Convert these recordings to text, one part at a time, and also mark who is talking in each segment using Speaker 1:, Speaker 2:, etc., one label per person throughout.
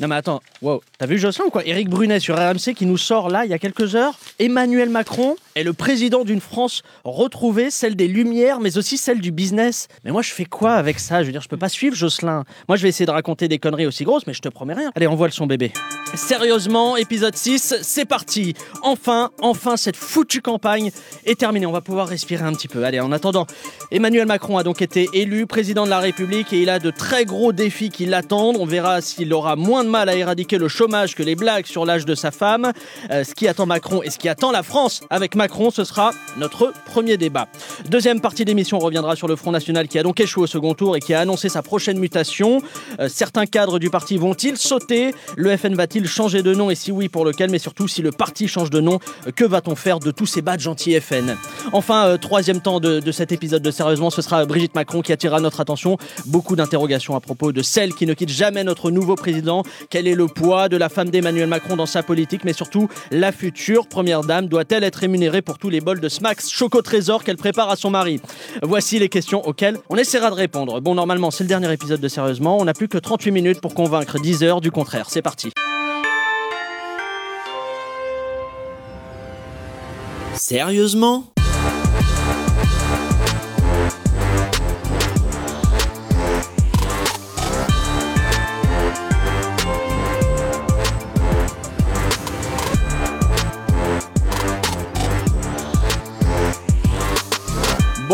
Speaker 1: Non mais attends, wow. t'as vu Jocelyn ou quoi? Éric Brunet sur RMC qui nous sort là, il y a quelques heures, Emmanuel Macron est le président d'une France retrouvée, celle des Lumières, mais aussi celle du business. Mais moi je fais quoi avec ça? Je veux dire, je peux pas suivre Jocelyn. Moi je vais essayer de raconter des conneries aussi grosses, mais je te promets rien. Allez, on voit le son bébé. Sérieusement, épisode 6, c'est parti Enfin, enfin, cette foutue campagne est terminée. On va pouvoir respirer un petit peu. Allez, en attendant, Emmanuel Macron a donc été élu président de la République et il a de très gros défis qui l'attendent. On verra s'il aura moins de mal à éradiquer le chômage que les blagues sur l'âge de sa femme. Euh, ce qui attend Macron et ce qui attend la France avec Macron, ce sera notre premier débat. Deuxième partie d'émission reviendra sur le Front National qui a donc échoué au second tour et qui a annoncé sa prochaine mutation. Euh, certains cadres du parti vont-ils sauter? Le FN va-t-il changer de nom? Et si oui, pour lequel? Mais surtout, si le parti change de nom, que va-t-on faire de tous ces badges anti-FN Enfin, euh, troisième temps de, cet épisode de Sérieusement, ce sera Brigitte Macron qui attirera notre attention. Beaucoup d'interrogations à propos de celle qui ne quitte jamais notre nouveau président quel est le poids de la femme d'Emmanuel Macron dans sa politique, mais surtout la future première dame doit-elle être rémunérée pour tous les bols de Smacks Choco Trésor qu'elle prépare à son mari Voici les questions auxquelles on essaiera de répondre. Bon, normalement, c'est le dernier épisode de Sérieusement. On n'a plus que 38 minutes pour convaincre 10 heures du contraire. C'est parti.
Speaker 2: Sérieusement?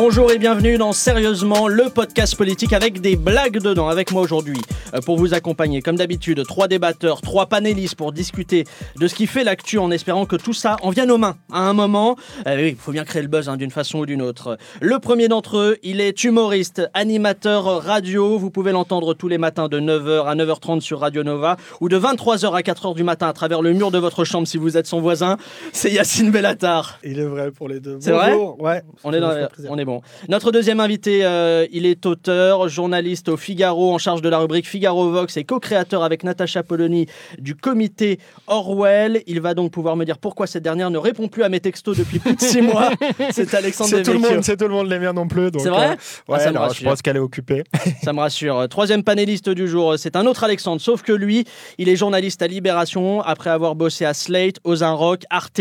Speaker 1: Bonjour et bienvenue dans Sérieusement, le podcast politique avec des blagues dedans. Avec moi aujourd'hui, euh, pour vous accompagner, comme d'habitude, trois débatteurs, trois panélistes pour discuter de ce qui fait l'actu en espérant que tout ça en vienne aux mains à un moment. Euh, oui, il faut bien créer le buzz hein, d'une façon ou d'une autre. Le premier d'entre eux, il est humoriste, animateur radio. Vous pouvez l'entendre tous les matins de 9h à 9h30 sur Radio Nova ou de 23h à 4h du matin à travers le mur de votre chambre si vous êtes son voisin. C'est Yacine Bellatar.
Speaker 3: Il est vrai pour les deux.
Speaker 1: C'est vrai
Speaker 3: Ouais.
Speaker 1: On est, dans, on est bon. Notre deuxième invité, euh, il est auteur, journaliste au Figaro en charge de la rubrique Figaro Vox et co-créateur avec Natacha Polony du comité Orwell. Il va donc pouvoir me dire pourquoi cette dernière ne répond plus à mes textos depuis plus de six mois. C'est Alexandre
Speaker 3: C'est tout le monde, c'est tout le monde les miens non plus.
Speaker 1: C'est vrai
Speaker 3: euh, Ouais,
Speaker 1: Ah, ça me
Speaker 3: alors, je pense qu'elle est occupée.
Speaker 1: Ça me rassure. Troisième panéliste du jour, c'est un autre Alexandre, sauf que lui, il est journaliste à Libération après avoir bossé à Slate, Rock, Arte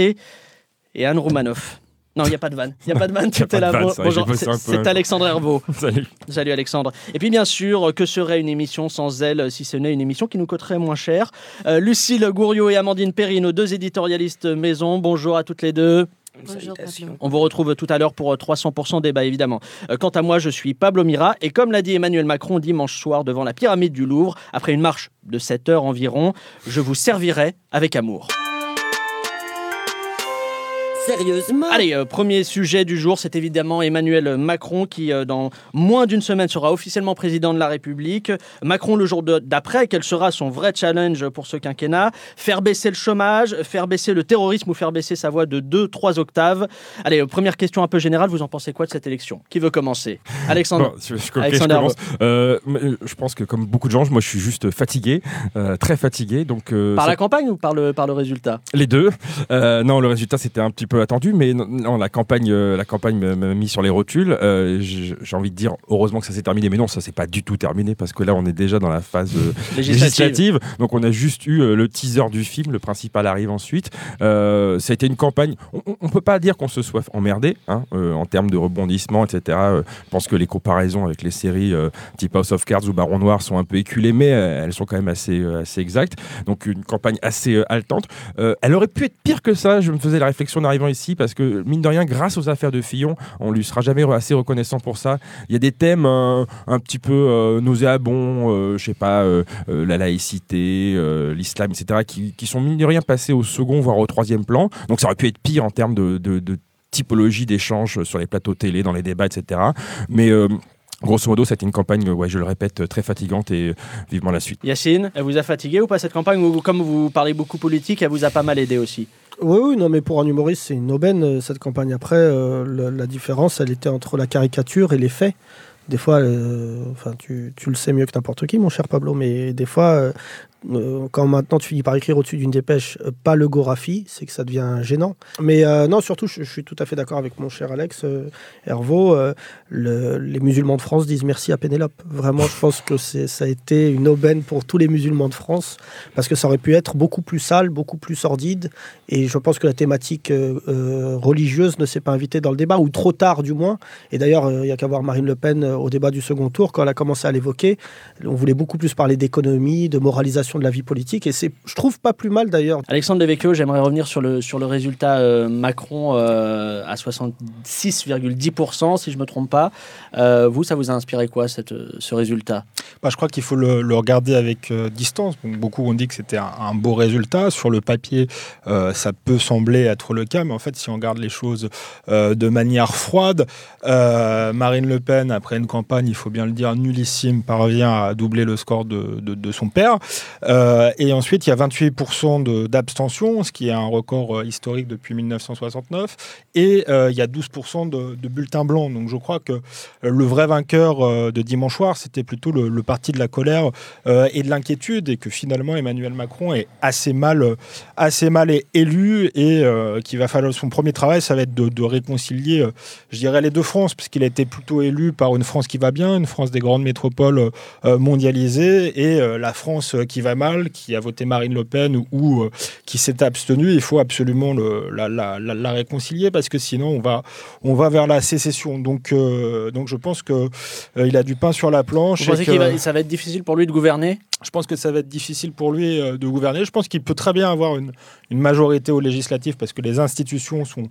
Speaker 1: et Anne Roumanoff. Non, il n'y a pas de vanne. Il n'y a pas de vanne,
Speaker 4: Y a
Speaker 1: tout
Speaker 4: pas
Speaker 1: est
Speaker 4: de
Speaker 1: là. bonjour, c'est. Alexandre Herbeau.
Speaker 4: Salut.
Speaker 1: Salut Alexandre. Et puis bien sûr, que serait une émission sans elle, si ce n'est une émission qui nous coûterait moins cher? Euh, Lucille Gouriot et Amandine Perry, nos deux éditorialistes maison. Bonjour à toutes les deux.
Speaker 5: Bonjour.
Speaker 1: On vous retrouve tout à l'heure pour euh, 300% débat, évidemment. Euh, Quant à moi, je suis Pablo Mira, et comme l'a dit Emmanuel Macron dimanche soir devant la pyramide du Louvre, après une marche de 7 heures environ, je vous servirai avec amour.
Speaker 2: Sérieusement
Speaker 1: Allez, euh, premier sujet du jour, c'est évidemment Emmanuel Macron qui, euh, dans moins d'une semaine, sera officiellement président de la République. Macron, le jour d'après, quel sera son vrai challenge pour ce quinquennat? Faire baisser le chômage, faire baisser le terrorisme ou faire baisser sa voix de 2-3 octaves? Allez, euh, première question un peu générale, vous en pensez quoi de cette élection? Qui veut commencer? Alexandre
Speaker 4: Bon, je,
Speaker 1: Alexandre
Speaker 4: je commence. Mais, je pense que comme beaucoup de gens, moi je suis juste fatigué, euh, très fatigué. Donc euh,
Speaker 1: Par la campagne ou par le, par le résultat?
Speaker 4: Les deux. Euh, non, le résultat c'était un petit peu attendu, mais non, non, la campagne, euh, la campagne m'a mis sur les rotules. Euh, J'ai envie de dire heureusement que ça s'est terminé, mais non, ça s'est pas du tout terminé parce que là on est déjà dans la phase euh,
Speaker 1: Législative.
Speaker 4: législative. Donc on a juste eu le teaser du film, le principal arrive ensuite. Ça a été une campagne. On, on- peut pas dire qu'on se soit emmerdé hein, en termes de rebondissement, etc. Je pense que les comparaisons avec les séries type House of Cards ou Baron Noir sont un peu éculées, mais elles sont quand même assez, assez exactes. Donc une campagne assez haletante. Elle aurait pu être pire que ça. Je me faisais la réflexion en arrivant ici parce que mine de rien, grâce aux affaires de Fillon, on lui sera jamais assez reconnaissant pour ça. Il y a des thèmes euh, un petit peu euh, nauséabonds, euh, je sais pas, euh, la laïcité, l'islam, etc., qui, sont mine de rien passés au second voire au troisième plan. Donc ça aurait pu être pire en termes de, typologie d'échanges sur les plateaux télé, dans les débats, etc. Mais grosso modo, c'était une campagne, je le répète, très fatigante et vivement la suite.
Speaker 1: Yacine, elle vous a fatigué ou pas cette campagne Ou comme vous parlez beaucoup politique, elle vous a pas mal aidé aussi?
Speaker 3: Oui, oui, non, mais pour un humoriste, c'est une aubaine euh, cette campagne. Après, euh, le- la différence, elle était entre la caricature et les faits. Des fois, euh, enfin, tu, tu le sais mieux que n'importe qui, mon cher Pablo, mais des fois, euh, quand maintenant tu finis par écrire au-dessus d'une dépêche, euh, pas le Gorafi, c'est que ça devient gênant. Mais euh, non, surtout, je, suis tout à fait d'accord avec mon cher Alex Hervaux. le- les musulmans de France disent merci à Pénélope. Vraiment, je pense que ça a été une aubaine pour tous les musulmans de France, parce que ça aurait pu être beaucoup plus sale, beaucoup plus sordide. Et je pense que la thématique religieuse ne s'est pas invitée dans le débat, ou trop tard du moins. Et d'ailleurs, il y a qu'à voir Marine Le Pen au débat du second tour, quand elle a commencé à l'évoquer. On voulait beaucoup plus parler d'économie, de moralisation de la vie politique. Et c'est, je trouve, pas plus mal d'ailleurs.
Speaker 1: Alexandre Devecchio, j'aimerais revenir sur le, sur le résultat euh, Macron euh, à 66,10%, si je ne me trompe pas. Euh, vous, ça vous a inspiré quoi, cette, ce résultat?
Speaker 5: Bah, je crois qu'il faut le, le regarder avec euh, distance. Donc, beaucoup ont dit que c'était un, un beau résultat. Sur le papier, euh, ça peut sembler être le cas, mais en fait, si on regarde les choses euh, de manière froide, euh, Marine Le Pen, après une campagne, il faut bien le dire, nullissime, parvient à doubler le score de, de- de son père. Euh, et ensuite, il y a 28% de- d'abstention, ce qui est un record euh, historique depuis 1969. Et euh, il y a 12% de, bulletins blancs. Donc je crois que le vrai vainqueur de dimanche soir, c'était plutôt le, parti de la colère et de l'inquiétude, et que finalement Emmanuel Macron est assez mal, assez mal élu, et qu'il va falloir son premier travail, ça va être de, de réconcilier, je dirais, les deux France, puisqu'il a été plutôt élu par une France qui va bien, une France des grandes métropoles mondialisées, et la France qui va mal, qui a voté Marine Le Pen ou, ou, euh, qui s'est abstenue. Il faut absolument le- la, la- la- la réconcilier, parce que sinon on va, on va vers la sécession. Donc, euh, donc je pense que euh, il a du pain sur la planche.
Speaker 1: Vous
Speaker 5: et
Speaker 1: pensez
Speaker 5: que-
Speaker 1: va, ça va être difficile pour lui de gouverner?
Speaker 5: Je pense que ça va être difficile pour lui de gouverner. Je pense qu'il peut très bien avoir une, une majorité aux législatives parce que les institutions sont,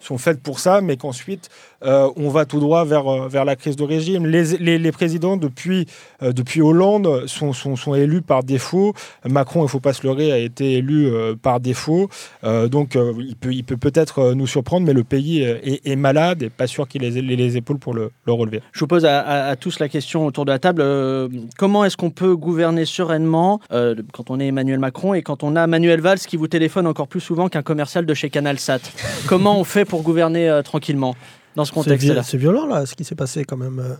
Speaker 5: sont faites pour ça, mais qu'ensuite euh, on va tout droit vers, euh, vers la crise de régime. Les, les, présidents depuis, euh, depuis Hollande sont, sont, élus par défaut. Macron, il ne faut pas se leurrer, a été élu par défaut. Donc il peut il peut peut-être nous surprendre, mais le pays est, malade et pas sûr qu'il ait les, les épaules pour le, le relever.
Speaker 1: Je vous pose à, tous la question autour de la table. comment est-ce qu'on peut gouverner sereinement quand on est Emmanuel Macron et quand on a Manuel Valls qui vous téléphone encore plus souvent qu'un commercial de chez CanalSat Comment on fait pour gouverner euh, tranquillement dans ce contexte-là.
Speaker 3: c'est violent là, ce qui s'est passé quand même euh,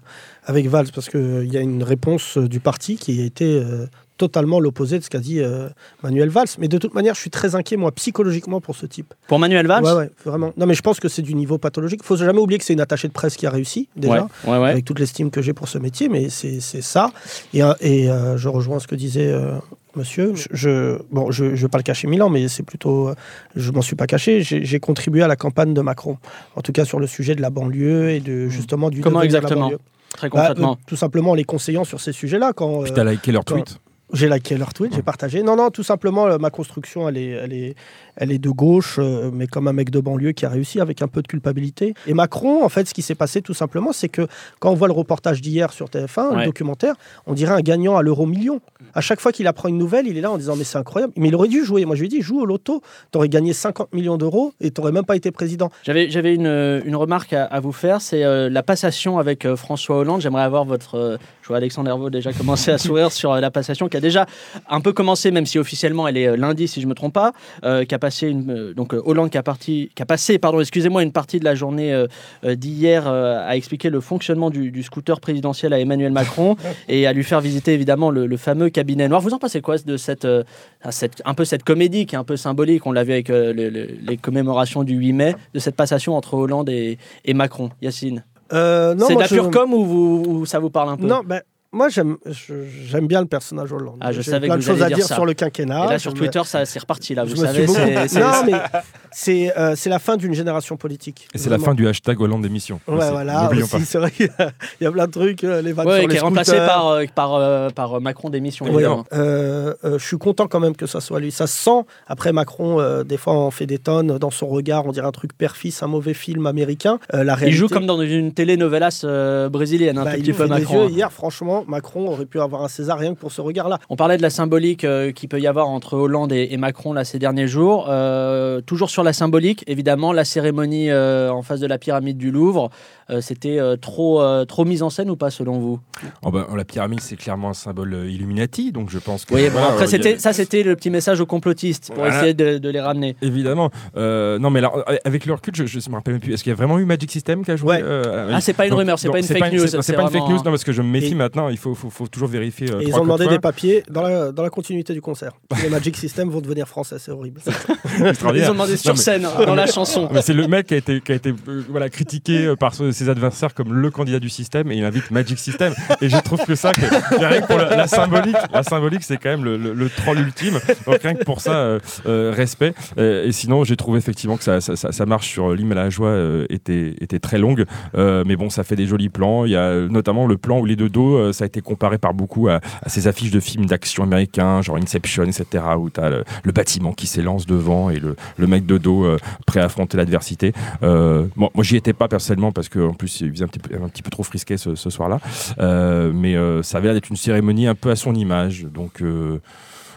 Speaker 3: avec Valls, parce qu'il y a une réponse euh, du parti qui a été euh, totalement l'opposé de ce qu'a dit euh, Manuel Valls. Mais de toute manière, je suis très inquiet, moi, psychologiquement, pour ce type.
Speaker 1: Pour Manuel Valls?
Speaker 3: Ouais, ouais, vraiment. Non, mais je pense que c'est du niveau pathologique. Il faut jamais oublier que c'est une attachée de presse qui a réussi, déjà,
Speaker 1: Ouais, ouais, ouais.
Speaker 3: avec toute l'estime que j'ai pour ce métier, mais c'est c'est ça. Et, euh, et euh, je rejoins ce que disait euh, monsieur. Je, je- bon, je ne vais pas le cacher Milan, mais c'est plutôt. euh, je m'en suis pas caché. J'ai j'ai contribué à la campagne de Macron, en tout cas sur le sujet de la banlieue et de justement du.
Speaker 1: Mmh. Comment
Speaker 3: devenir de la
Speaker 1: exactement?
Speaker 3: banlieue.
Speaker 1: Très
Speaker 3: Bah,
Speaker 1: concrètement.
Speaker 3: euh, Tout simplement en les conseillant sur ces sujets-là. Quand,
Speaker 4: Puis
Speaker 3: euh,
Speaker 4: t'as liké leur
Speaker 3: quand-
Speaker 4: tweet.
Speaker 3: J'ai liké leur tweet, j'ai partagé. Non, non, tout simplement, euh, ma construction, elle est, elle est, elle est de gauche, euh, mais comme un mec de banlieue qui a réussi avec un peu de culpabilité. Et Macron, en fait, ce qui s'est passé tout simplement, c'est que quand on voit le reportage d'hier sur TF1,
Speaker 1: Ouais.
Speaker 3: le documentaire, on dirait un gagnant à l'euro million. À chaque fois qu'il apprend une nouvelle, il est là en disant mais c'est incroyable. Mais il aurait dû jouer. Moi, je lui ai dit joue au loto, t'aurais gagné 50 millions d'euros et t'aurais même pas été président.
Speaker 1: J'avais, j'avais une, une remarque à, à vous faire, c'est euh, la passation avec euh, François Hollande. J'aimerais avoir votre... je vois Alexandre Hervaux déjà commencer à sourire sur euh, la passation qui a déjà un peu commencé, même si officiellement elle est euh, lundi, si je ne me trompe pas, euh, qui a passé une, donc Hollande qui a, parti, qui a passé, pardon, excusez-moi, une partie de la journée euh, d'hier euh, à expliquer le fonctionnement du, du scooter présidentiel à Emmanuel Macron et à lui faire visiter évidemment le, le fameux cabinet noir. Vous en pensez quoi de cette, un peu cette comédie qui est un peu symbolique, on l'a vu avec le- le- les commémorations du 8 mai, de cette passation entre Hollande et, et Macron. Yacine
Speaker 3: Euh, non,
Speaker 1: C'est de la
Speaker 3: je-
Speaker 1: pure com ou, vous, ou ça vous parle un peu?
Speaker 3: Non, ben. Moi, j'aime, bien le personnage Hollande.
Speaker 1: Ah, je
Speaker 3: J'ai
Speaker 1: savais
Speaker 3: plein
Speaker 1: que
Speaker 3: de
Speaker 1: vous
Speaker 3: choses à
Speaker 1: dire
Speaker 3: dire
Speaker 1: ça.
Speaker 3: sur le quinquennat.
Speaker 1: Et là sur
Speaker 3: Je me-
Speaker 1: Twitter, ça c'est reparti là,
Speaker 3: je
Speaker 1: vous
Speaker 3: me
Speaker 1: savez.
Speaker 3: suis beaucoup-
Speaker 1: c'est- c'est-
Speaker 3: Non, mais c'est euh, c'est la fin d'une génération politique.
Speaker 4: Et c'est la
Speaker 3: Vraiment.
Speaker 4: fin du hashtag Hollande d'émission.
Speaker 3: Ouais,
Speaker 4: aussi.
Speaker 3: voilà.
Speaker 4: N'oublions
Speaker 3: aussi,
Speaker 4: pas.
Speaker 3: C'est vrai qu'il y a- il y a plein de trucs, euh, les vannes
Speaker 1: Ouais,
Speaker 3: sur
Speaker 1: qui
Speaker 3: les
Speaker 1: est remplacé
Speaker 3: scooters.
Speaker 1: par, euh, par, euh, par Macron d'émission.
Speaker 3: Ouais,
Speaker 1: évidemment.
Speaker 3: euh, euh, je suis content quand même que ça soit lui. Ça se sent. Après Macron, euh, des fois, on fait des tonnes dans son regard. On dirait un truc père-fils, un mauvais film américain. Euh, la
Speaker 1: Il
Speaker 3: réalité,
Speaker 1: joue comme dans une telenovelas euh, brésilienne, un
Speaker 3: bah,
Speaker 1: tout
Speaker 3: il
Speaker 1: petit peu
Speaker 3: les
Speaker 1: Macron.
Speaker 3: yeux. Hier, franchement, Macron aurait pu avoir un César rien que pour ce regard-là.
Speaker 1: On parlait de la symbolique euh, qu'il peut y avoir entre Hollande et, Macron là, ces derniers jours. Euh, toujours sur la symbolique, évidemment, la cérémonie euh, en face de la pyramide du Louvre, c'était euh, trop, euh, trop mise en scène ou pas selon vous?
Speaker 4: Oh, bah, la pyramide, c'est clairement un symbole euh, Illuminati, donc je pense que.
Speaker 1: Oui, bon,
Speaker 4: voilà,
Speaker 1: après,
Speaker 4: euh, a-
Speaker 1: ça c'était le petit message aux complotistes pour
Speaker 4: Voilà.
Speaker 1: essayer de, de les ramener.
Speaker 4: Évidemment. Euh, non, mais alors, euh, avec le recul, je ne me rappelle même plus. Est-ce qu'il y a vraiment eu Magic System qui a joué
Speaker 3: Ouais.
Speaker 4: euh,
Speaker 1: Ah, c'est pas une
Speaker 4: donc-
Speaker 1: rumeur, c'est pas une fake news,
Speaker 4: C'est
Speaker 1: c'est
Speaker 4: pas une fake news, non, parce que je me méfie
Speaker 3: Et-
Speaker 4: maintenant. il faut, faut, faut toujours vérifier. euh,
Speaker 3: Et ils ont demandé des papiers dans la, dans la continuité du concert. Les Magic System vont devenir français, c'est horrible.
Speaker 1: Ils ont demandé sur
Speaker 4: Non, mais-
Speaker 1: scène, dans la chanson.
Speaker 4: C'est le mec qui a été, qui a été euh, voilà, critiqué euh, par ce- ses adversaires comme le candidat du système et il invite Magic System. Et je trouve que ça, que, que la, symbolique, la symbolique c'est quand même le, troll ultime. Donc rien que pour ça, euh, euh, respect. Euh, et sinon, j'ai trouvé effectivement que ça, ça, marche sur l'hymne à la joie était, était très longue. Mais bon, ça fait des jolis plans. Il y a notamment le plan où les deux dos, ça a été comparé par beaucoup à, ces affiches de films d'action américains, genre Inception, etc., où tu as le, bâtiment qui s'élance devant et le, mec de dos prêt à affronter l'adversité. Moi, j'y étais pas personnellement parce qu'en plus, il faisait un petit peu, trop frisqué ce, ce soir-là. Euh, mais euh, ça avait l'air d'être une cérémonie un peu à son image. Donc.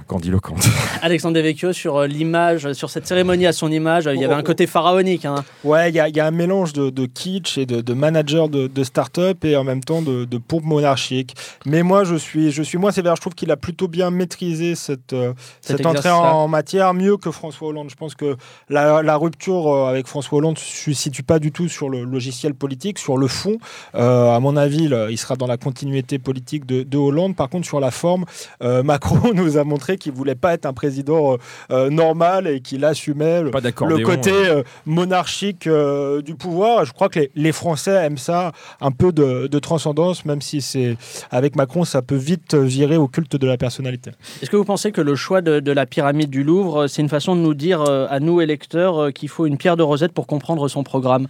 Speaker 4: Euh, grandiloquente.
Speaker 1: Alexandre Devecchio sur euh, l'image, sur cette cérémonie à son image, euh, il y avait un côté pharaonique. hein.
Speaker 5: Ouais, il y, a- il y a un mélange de, de kitsch et de, de manager de, de start-up et en même temps de, de pompe monarchique. Mais moi, je suis, je suis moins sévère. Je trouve qu'il a plutôt bien maîtrisé cette, euh, cette entrée en matière mieux que François Hollande. Je pense que la, la rupture euh, avec François Hollande ne se situe pas du tout sur le logiciel politique, sur le fond. Euh, à mon avis, là, il sera dans la continuité politique de, de Hollande. Par contre, sur la forme, euh, Macron nous a montré qu'il voulait pas être un président euh, euh, normal et qu'il assumait le,
Speaker 4: d'accord. hein.
Speaker 5: le côté euh, monarchique euh, du pouvoir. Je crois que les, les Français aiment ça, un peu de, de transcendance, même si c'est avec Macron, ça peut vite virer au culte de la personnalité.
Speaker 1: Est-ce que vous pensez que le choix de, de la pyramide du Louvre, c'est une façon de nous dire euh, à nous, électeurs, euh, qu'il faut une pierre de Rosette pour comprendre son programme?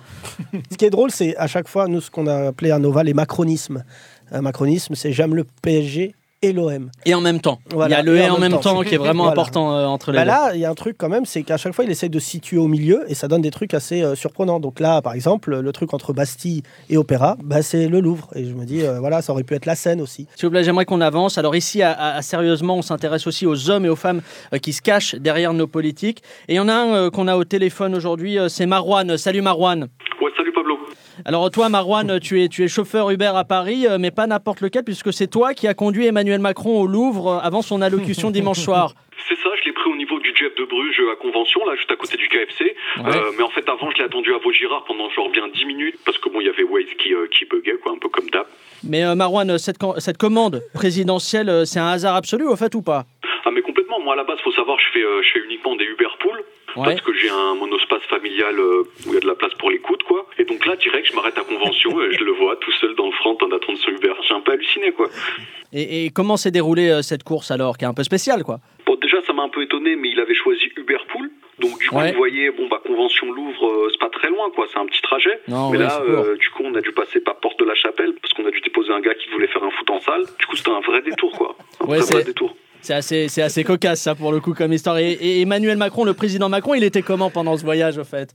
Speaker 3: Ce qui est drôle, c'est à chaque fois, nous, ce qu'on a appelé à Nova les macronismes. Un macronisme, c'est j'aime le PSG et l'OM.
Speaker 1: Et en même temps.
Speaker 3: Voilà,
Speaker 1: il y a le et, en même temps, qui est vraiment
Speaker 3: Voilà.
Speaker 1: important euh, entre les
Speaker 3: Bah
Speaker 1: deux.
Speaker 3: là, il y a un truc quand même, c'est qu'à chaque fois, il essaye de se situer au milieu et ça donne des trucs assez euh, surprenants. Donc là, par exemple, le truc entre Bastille et Opéra, bah, c'est le Louvre. Et je me dis, euh, voilà, ça aurait pu être la Seine aussi.
Speaker 1: S'il vous plaît, j'aimerais qu'on avance. Alors ici, à, à- à sérieusement, on s'intéresse aussi aux hommes et aux femmes euh, qui se cachent derrière nos politiques. Et il y en a un euh, qu'on a au téléphone aujourd'hui, euh, c'est Marouane. Salut Marouane.
Speaker 6: Ouais, salut.
Speaker 1: Alors toi, Marouane, tu es, tu es chauffeur Uber à Paris, euh, mais pas n'importe lequel, puisque c'est toi qui as conduit Emmanuel Macron au Louvre euh, avant son allocution dimanche soir.
Speaker 6: C'est ça, je l'ai pris au niveau du Jeff de Bruges à Convention, là, juste à côté du KFC.
Speaker 1: Ouais.
Speaker 6: Euh, mais en fait, avant, je l'ai attendu à Vaugirard pendant genre bien 10 minutes, parce que bon, il y avait Waze qui, euh, qui buguait, quoi, un peu comme d'hab.
Speaker 1: Mais euh, Marouane, cette, com- cette commande présidentielle, euh, c'est un hasard absolu, au fait, ou pas?
Speaker 6: Ah, mais complètement. Moi, à la base, faut savoir, je fais, euh, je fais uniquement des Uber Pool,
Speaker 1: Ouais.
Speaker 6: parce que j'ai un monospace familial euh, où il y a de la place pour les coudes, quoi. Et donc là, direct, je m'arrête à Convention, et je le vois tout seul dans le front en attendant son Uber. J'ai un peu halluciné, quoi.
Speaker 1: Et, et comment s'est déroulée euh, cette course alors, qui est un peu spéciale, quoi?
Speaker 6: Bon, déjà, ça m'a un peu étonné, mais il avait choisi Uber Pool. Donc, du coup,
Speaker 1: Ouais.
Speaker 6: vous voyez, bon, bah, Convention Louvre, euh, c'est pas très loin, quoi. C'est un petit trajet.
Speaker 1: Non,
Speaker 6: mais
Speaker 1: ouais,
Speaker 6: là, euh, du coup, on a dû passer par Porte de la Chapelle, parce qu'on a dû déposer un gars qui voulait faire un foot en salle. Du coup, c'était un vrai détour, quoi. Un
Speaker 1: Ouais,
Speaker 6: vrai, détour.
Speaker 1: C'est assez, c'est assez cocasse, ça, pour le coup, comme histoire. Et, et Emmanuel Macron, le président Macron, il était comment pendant ce voyage, au fait?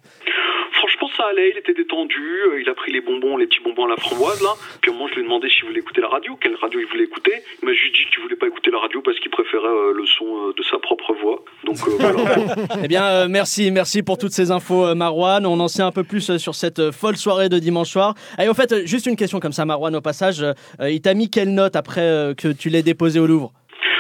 Speaker 6: Franchement, ça allait, il était détendu, euh, il a pris les bonbons, les petits bonbons à la framboise, là. Puis au moment, je lui ai demandé s'il voulait écouter la radio, quelle radio il voulait écouter? Il m'a juste dit qu'il voulait pas écouter la radio parce qu'il préférait euh, le son euh, de sa propre voix. Donc voilà.
Speaker 1: Eh bien, merci, merci pour toutes ces infos, Marouane. On en sait un peu plus sur cette folle soirée de dimanche soir. Et au fait, juste une question comme ça, Marouane, au passage. il t'a mis quelle note après que tu l'aies déposé au Louvre?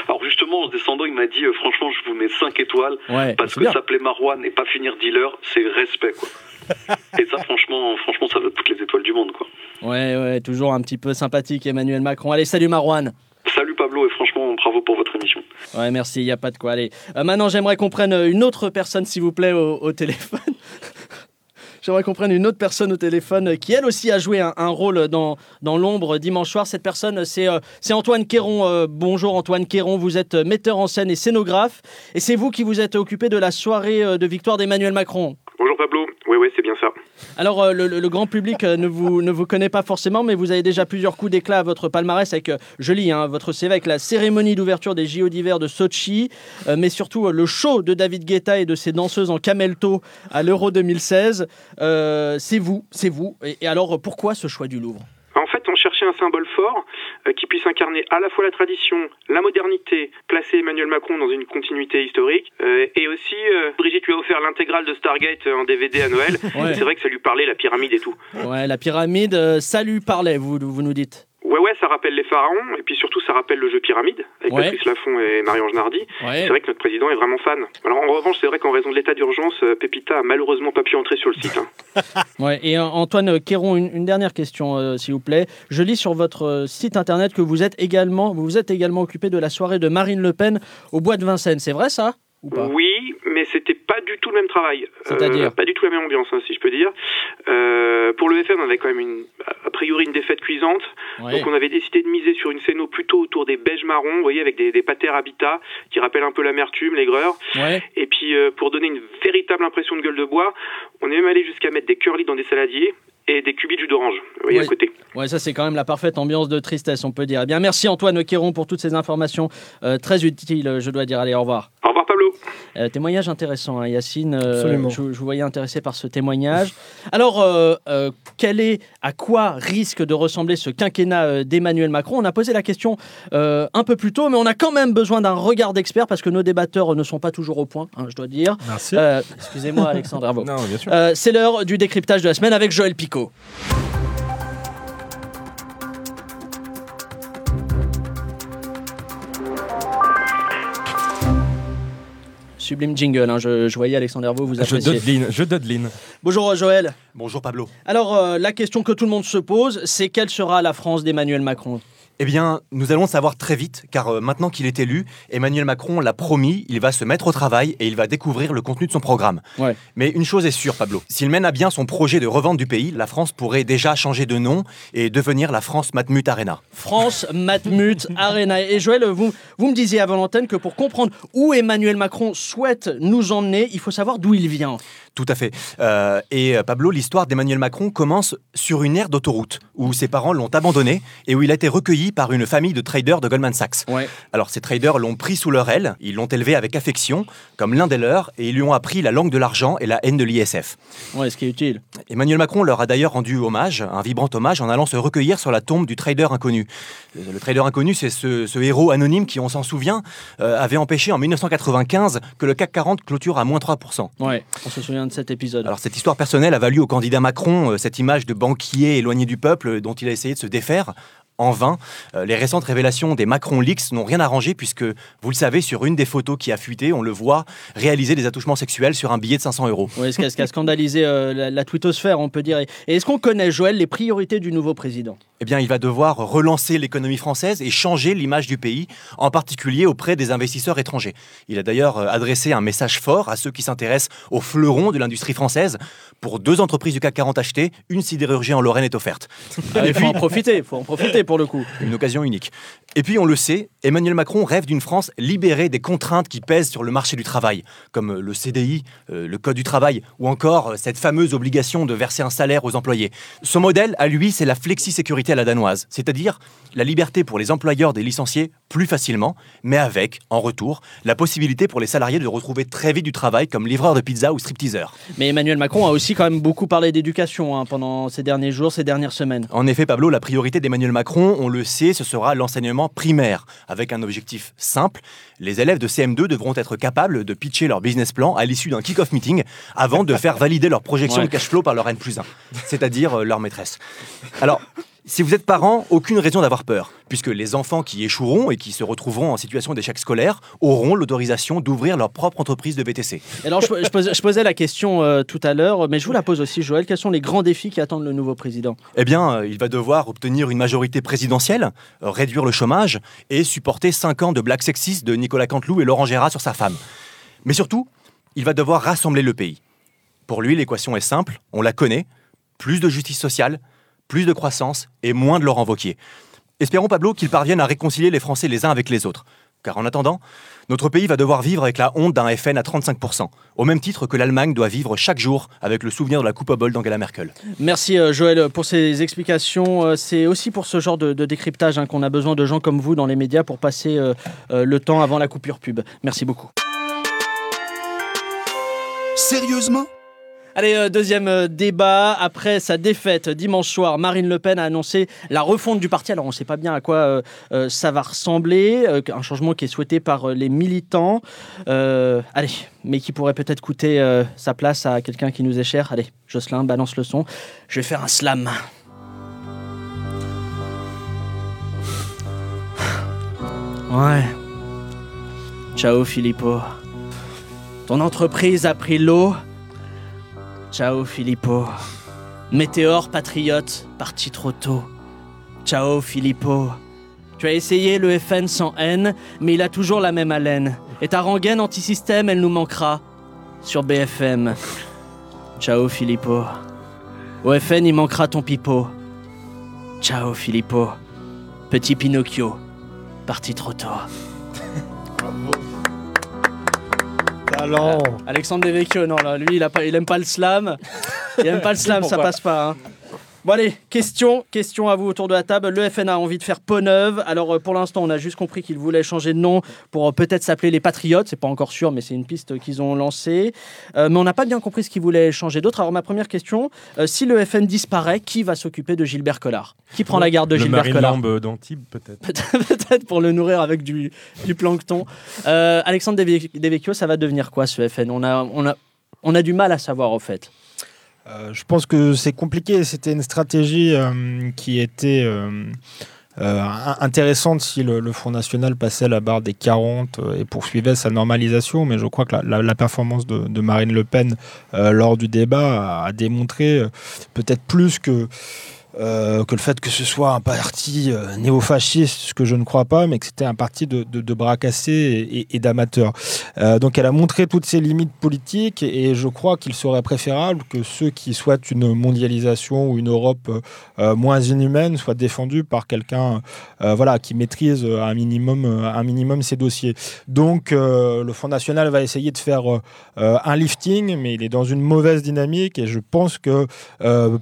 Speaker 6: Alors en se descendant, il m'a dit, euh, franchement, je vous mets 5 étoiles.
Speaker 1: Ouais,
Speaker 6: Parce que s'appeler Marouane et pas finir dealer, c'est respect, quoi. et ça, franchement, franchement, ça vaut toutes les étoiles du monde, quoi.
Speaker 1: Ouais, ouais, toujours un petit peu sympathique, Emmanuel Macron. Allez, salut Marouane.
Speaker 6: Salut Pablo, et franchement, bravo pour votre émission.
Speaker 1: Ouais, merci, il n'y a pas de quoi. Allez, Euh, maintenant, j'aimerais qu'on prenne euh, une autre personne, s'il vous plaît, au, au téléphone. J'aimerais qu'on prenne une autre personne au téléphone qui, elle aussi, a joué un, rôle dans, dans l'ombre dimanche soir. Cette personne, c'est euh, Antoine Quéron. Euh, bonjour Antoine Quéron, vous êtes euh, metteur en scène et scénographe. Et c'est vous qui vous êtes occupé de la soirée de victoire d'Emmanuel Macron.
Speaker 6: Bonjour Pablo, oui, oui, c'est bien ça.
Speaker 1: Alors, euh, le, grand public euh, ne, vous, connaît pas forcément, mais vous avez déjà plusieurs coups d'éclat à votre palmarès avec, euh, je lis, hein, votre CV avec la cérémonie d'ouverture des JO d'hiver de Sochi, mais surtout le show de David Guetta et de ses danseuses en camelto à l'Euro 2016. Euh, c'est vous, c'est vous. Et, alors, pourquoi ce choix du Louvre?
Speaker 7: En fait, on cherchait un symbole fort qui puisse incarner à la fois la tradition, la modernité, placer Emmanuel Macron dans une continuité historique, euh, et aussi, euh, Brigitte lui a offert l'intégrale de Stargate euh, en DVD à Noël.
Speaker 1: Ouais.
Speaker 7: C'est vrai que ça lui parlait, la pyramide et tout.
Speaker 1: Ouais, la pyramide, euh, ça lui parlait, vous, vous nous dites.
Speaker 7: Ouais, Ouais, ça rappelle les pharaons, et puis surtout, ça rappelle le jeu Pyramide, avec
Speaker 1: Ouais.
Speaker 7: Patrice Laffont et Marie-Ange Nardi.
Speaker 1: Ouais.
Speaker 7: C'est vrai que notre président est vraiment fan. Alors, en revanche, c'est vrai qu'en raison de l'état d'urgence, euh, Pépita a malheureusement pas pu entrer sur le site. hein.
Speaker 1: Ouais, et euh, Antoine Quéron, une, une dernière question, euh, s'il vous plaît. Je lis sur votre site internet que vous êtes également, vous vous êtes également occupé de la soirée de Marine Le Pen au bois de Vincennes. C'est vrai ça? Ou pas?
Speaker 7: Oui, mais c'était du tout le même travail.
Speaker 1: C'est-à-dire
Speaker 7: Euh, Pas du tout la même ambiance, hein, si je peux dire. Euh, pour le FN, on avait quand même une, a priori une défaite cuisante.
Speaker 1: Ouais.
Speaker 7: Donc on avait décidé de miser sur une scéno plutôt autour des beiges marrons, vous voyez, avec des, des patères habitat qui rappellent un peu l'amertume, l'aigreur.
Speaker 1: Ouais.
Speaker 7: Et puis euh, pour donner une véritable impression de gueule de bois, on est même allé jusqu'à mettre des curly dans des saladiers et des cubis de jus d'orange, vous voyez
Speaker 1: Oui.
Speaker 7: à côté.
Speaker 1: Ouais, ça c'est quand même la parfaite ambiance de tristesse, on peut dire. Eh bien, merci Antoine Quéron pour toutes ces informations euh, très utiles, je dois dire. Allez, au revoir.
Speaker 7: Au revoir.
Speaker 1: Euh, témoignage intéressant, hein, Yacine. euh,
Speaker 3: Absolument.
Speaker 1: je, vous voyais intéressé par ce témoignage. Alors, euh, euh, quel est, à quoi risque de ressembler ce quinquennat d'Emmanuel Macron? On a posé la question un peu plus tôt, mais on a quand même besoin d'un regard d'expert parce que nos débatteurs ne sont pas toujours au point, hein, je dois dire.
Speaker 5: Merci.
Speaker 1: Excusez-moi, Alexandre Herbeau.
Speaker 4: Non, bien sûr.
Speaker 1: C'est l'heure du décryptage de la semaine avec Joël Picot. Sublime jingle, hein, je, je voyais Alexandre Herbeau vous
Speaker 4: Je dodeline, je dodeline.
Speaker 1: Bonjour Joël.
Speaker 8: Bonjour Pablo.
Speaker 1: Alors euh, la question que tout le monde se pose, c'est quelle sera la France d'Emmanuel Macron?
Speaker 8: Eh bien, nous allons le savoir très vite, car euh, maintenant qu'il est élu, Emmanuel Macron l'a promis, il va se mettre au travail et il va découvrir le contenu de son programme.
Speaker 1: Ouais.
Speaker 8: Mais une chose est sûre, Pablo, s'il mène à bien son projet de revente du pays, la France pourrait déjà changer de nom et devenir la France Matmut Arena.
Speaker 1: France, Matmut, Arena. Et Joël, vous, vous me disiez avant l'antenne que pour comprendre où Emmanuel Macron souhaite nous emmener, il faut savoir d'où il vient.
Speaker 8: Tout à fait. Euh, et euh, Pablo, l'histoire d'Emmanuel Macron commence sur une aire d'autoroute où ses parents l'ont abandonné et où il a été recueilli par une famille de traders de Goldman Sachs.
Speaker 1: Ouais.
Speaker 8: Alors ces traders l'ont pris sous leur aile, ils l'ont élevé avec affection, comme l'un des leurs, et ils lui ont appris la langue de l'argent et la haine de l'ISF.
Speaker 1: Ouais, ce qui est utile.
Speaker 8: Emmanuel Macron leur a d'ailleurs rendu hommage, un vibrant hommage, en allant se recueillir sur la tombe du trader inconnu. Le trader inconnu, c'est ce, ce héros anonyme qui, on s'en souvient, euh, avait empêché en 1995 que le CAC 40 clôture à moins 3%.
Speaker 1: Ouais, on se souvient
Speaker 8: Alors cette histoire personnelle a valu au candidat Macron euh, cette image de banquier éloigné du peuple euh, dont il a essayé de se défaire. En vain, Euh, les récentes révélations des Macron Leaks n'ont rien arrangé puisque, vous le savez, sur une des photos qui a fuité, on le voit réaliser des attouchements sexuels sur un billet de 500 euros.
Speaker 1: Ouais, ce qui a, scandalisé euh, la, la twittosphère, on peut dire. Et est-ce qu'on connaît, Joël, les priorités du nouveau président?
Speaker 8: Eh bien, il va devoir relancer l'économie française et changer l'image du pays, en particulier auprès des investisseurs étrangers. Il a d'ailleurs euh, adressé un message fort à ceux qui s'intéressent aux fleurons de l'industrie française. Pour deux entreprises du CAC 40 achetées, une sidérurgie en Lorraine est offerte.
Speaker 1: Ah, Il faut en profiter, faut en profiter pour le coup.
Speaker 8: Une occasion unique. Et puis, on le sait, Emmanuel Macron rêve d'une France libérée des contraintes qui pèsent sur le marché du travail, comme le CDI, euh, le Code du travail, ou encore euh, cette fameuse obligation de verser un salaire aux employés. Son modèle, à lui, c'est la flexi-sécurité à la danoise, c'est-à-dire la liberté pour les employeurs de licencier plus facilement, mais avec, en retour, la possibilité pour les salariés de retrouver très vite du travail comme livreur de pizza ou stripteaseur.
Speaker 1: Mais Emmanuel Macron a aussi quand même beaucoup parlé d'éducation hein, pendant ces derniers jours, ces dernières semaines.
Speaker 8: En effet, Pablo, la priorité d'Emmanuel Macron, on le sait, ce sera l'enseignement primaire, avec un objectif simple. Les élèves de CM2 devront être capables de pitcher leur business plan à l'issue d'un kick-off meeting avant de faire valider leur projection
Speaker 1: Ouais.
Speaker 8: de cash flow par leur N plus 1, c'est-à-dire euh, leur maîtresse. Alors, si vous êtes parent, aucune raison d'avoir peur, puisque les enfants qui échoueront et qui se retrouveront en situation d'échec scolaire auront l'autorisation d'ouvrir leur propre entreprise de VTC.
Speaker 1: Alors, je, je posais, je posais la question euh, tout à l'heure, mais je vous la pose aussi, Joël. Quels sont les grands défis qui attendent le nouveau président?
Speaker 8: Eh bien, euh, il va devoir obtenir une majorité présidentielle, euh, réduire le chômage et supporter 5 ans de blagues sexistes de Nicolas Canteloup et Laurent Gérard sur sa femme. Mais surtout, il va devoir rassembler le pays. Pour lui, l'équation est simple, on la connaît, plus de justice sociale, plus de croissance et moins de Laurent Wauquiez. Espérons, Pablo, qu'il parvienne à réconcilier les Français les uns avec les autres. Car en attendant, notre pays va devoir vivre avec la honte d'un FN à 35%, au même titre que l'Allemagne doit vivre chaque jour avec le souvenir de la coupe au bol d'Angela Merkel.
Speaker 1: Merci euh, Joël pour ces explications. Euh, C'est aussi pour ce genre de, de décryptage hein, qu'on a besoin de gens comme vous dans les médias pour passer euh, euh, le temps avant la coupure pub. Merci beaucoup.
Speaker 2: Sérieusement?
Speaker 1: Allez, euh, deuxième euh, débat. Après sa défaite dimanche soir, Marine Le Pen a annoncé la refonte du parti. Alors, on ne sait pas bien à quoi euh, ça va ressembler. un changement qui est souhaité par les militants. Allez, mais qui pourrait peut-être coûter sa place à quelqu'un qui nous est cher. Allez, Jocelyn, balance le son. Je vais faire un slam. Ouais. Ciao Filippo. Ton entreprise a pris l'eau. Ciao Filippo. Météore patriote, parti trop tôt. Ciao Filippo. Tu as essayé le FN sans haine, mais il a toujours la même haleine. Et ta rengaine anti-système, elle nous manquera. Sur BFM. Ciao Filippo. Au FN, il manquera ton pipeau. Ciao Filippo. Petit Pinocchio. Parti trop tôt. Alexandre Devecchio, non, là, lui, il, a pas, il aime pas le slam. Il aime pas le slam, ça passe pas. hein. Bon, allez, question, question à vous autour de la table. Le FN a envie de faire peau neuve. Alors, euh, pour l'instant, on a juste compris qu'il voulait changer de nom pour euh, peut-être s'appeler les Patriotes. C'est pas encore sûr, mais c'est une piste qu'ils ont lancée. Euh, mais on n'a pas bien compris ce qu'ils voulaient changer d'autre. Alors, ma première question euh, si le FN disparaît, qui va s'occuper de Gilbert Collard? Qui prend la garde de
Speaker 4: le
Speaker 1: Gilbert
Speaker 4: Marine
Speaker 1: Collard?
Speaker 4: Lambe d'Antibes, peut-être.
Speaker 1: Peut-être pour le nourrir avec du, du plancton. Euh, Alexandre Deve- Devecchio, ça va devenir quoi ce FN on a, on, a, on a du mal à savoir au fait.
Speaker 5: Euh, je pense que c'est compliqué. C'était une stratégie euh, qui était euh, in- intéressante si le, Front National passait la barre des 40 euh, et poursuivait sa normalisation. Mais je crois que la, performance de, Marine Le Pen lors du débat a, démontré peut-être plus que. Euh, que le fait que ce soit un parti euh, néofasciste, ce que je ne crois pas, mais que c'était un parti de, bras cassés et, d'amateurs. Euh, donc elle a montré toutes ses limites politiques et je crois qu'il serait préférable que ceux qui souhaitent une mondialisation ou une Europe euh, moins inhumaine soient défendus par quelqu'un voilà, qui maîtrise un minimum, un minimum ses dossiers. Donc le Front National va essayer de faire un lifting, mais il est dans une mauvaise dynamique et je pense que